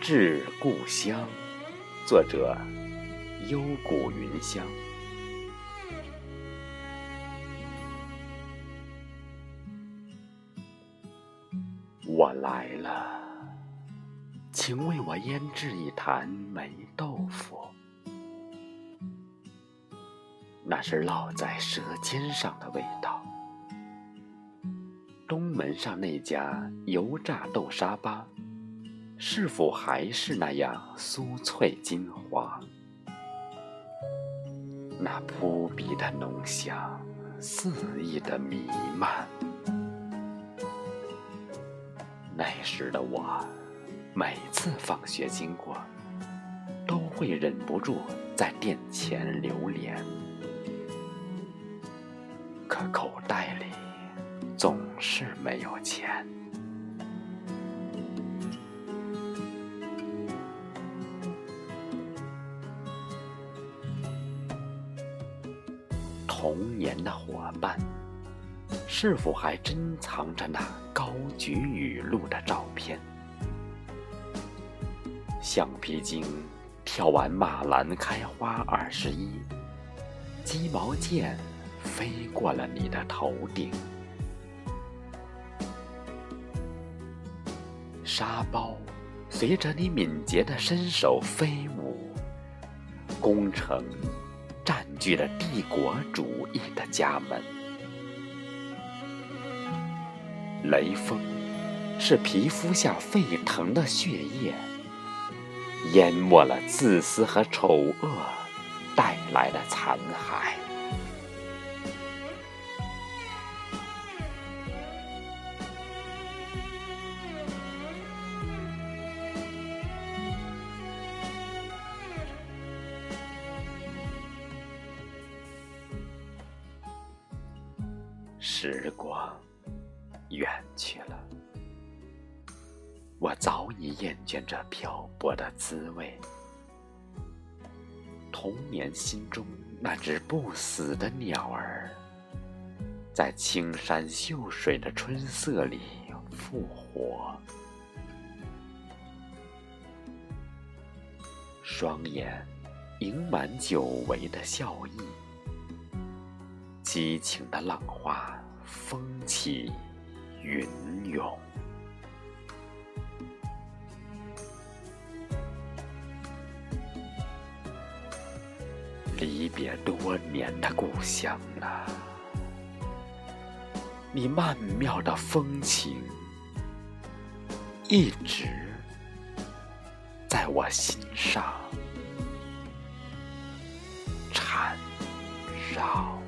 致故乡，作者：幽谷云香。我来了，请为我腌制一坛霉豆腐，那是烙在舌尖上的味道。东门上那家油炸豆沙吧。是否还是那样酥脆金黄？那扑鼻的浓香，肆意的弥漫。那时的我，每次放学经过，都会忍不住在店前流连。可口袋里总是没有钱。童年的伙伴，是否还珍藏着那高举雨露的照片？橡皮筋跳完马兰开花二十一，鸡毛毽飞过了你的头顶，沙包随着你敏捷的身手飞舞，工程。占据了帝国主义的家门，雷锋是皮肤下沸腾的血液，淹没了自私和丑恶带来的残骸。时光远去了，我早已厌倦这漂泊的滋味。童年心中那只不死的鸟儿，在青山秀水的春色里复活，双眼盈满久违的笑意。激情的浪花，风起云涌。离别多年的故乡啊，你曼妙的风情，一直在我心上缠绕。